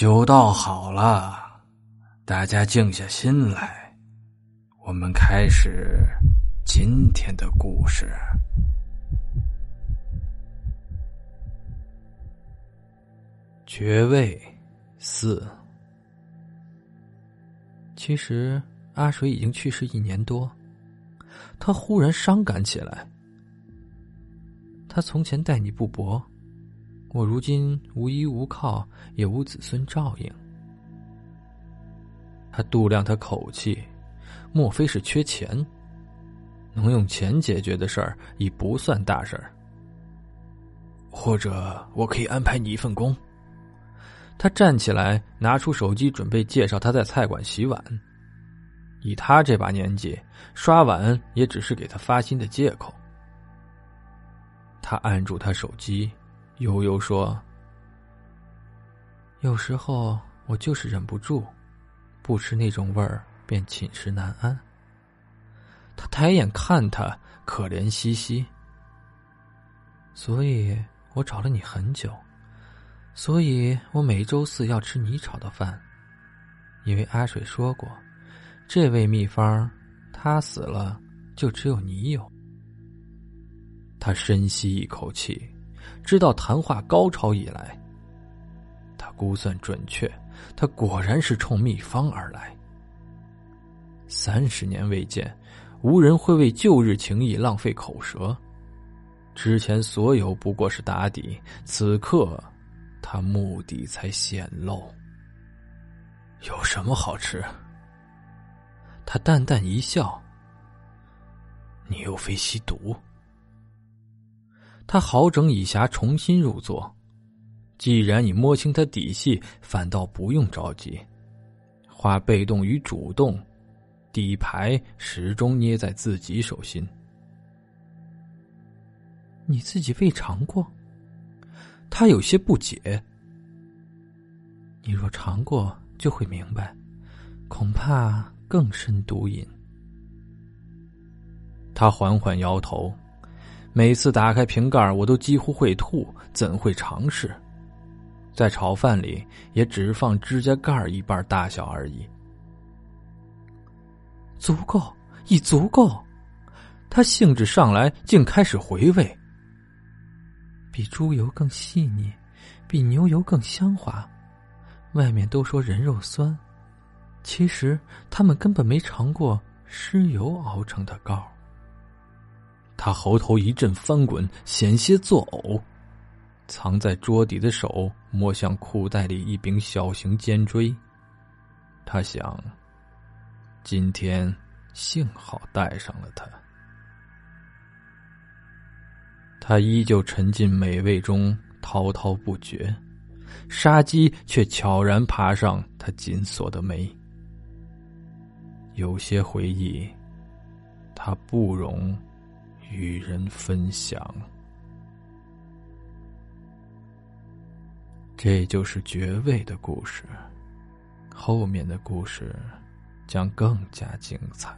酒倒好了，大家静下心来，我们开始今天的故事。爵位四。其实阿水已经去世一年多，他忽然伤感起来。他从前待你不薄。我如今无依无靠，也无子孙照应。他度量他口气，莫非是缺钱？能用钱解决的事儿已不算大事儿。或者我可以安排你一份工。他站起来，拿出手机，准备介绍他在菜馆洗碗。以他这把年纪，刷碗也只是给他发薪的借口。他按住他手机。悠悠说：“有时候我就是忍不住，不吃那种味儿便寝食难安。”他抬眼看他，可怜兮兮。所以我找了你很久，所以我每周四要吃你炒的饭，因为阿水说过，这味秘方，他死了就只有你有。他深吸一口气。知道谈话高潮以来，他估算准确，他果然是冲秘方而来。三十年未见，无人会为旧日情谊浪费口舌。之前所有不过是打底，此刻他目的才显露。有什么好吃？他淡淡一笑。你又非吸毒。他好整以暇重新入座，既然你摸清他底细，反倒不用着急。化被动与主动，底牌始终捏在自己手心。你自己未尝过？他有些不解。你若尝过，就会明白，恐怕更深毒瘾。他缓缓摇头。每次打开瓶盖，我都几乎会吐，怎会尝试？在炒饭里，也只放指甲盖一半大小而已。足够，已足够。他兴致上来，竟开始回味。比猪油更细腻，比牛油更香滑。外面都说人肉酸，其实他们根本没尝过尸油熬成的膏。他喉头一阵翻滚，险些作呕。藏在桌底的手摸向裤袋里一柄小型尖锥。他想：今天幸好带上了它。他依旧沉浸美味中，滔滔不绝。杀机却悄然爬上他紧锁的眉。有些回忆，他不容。与人分享，这就是爵位的故事。后面的故事将更加精彩。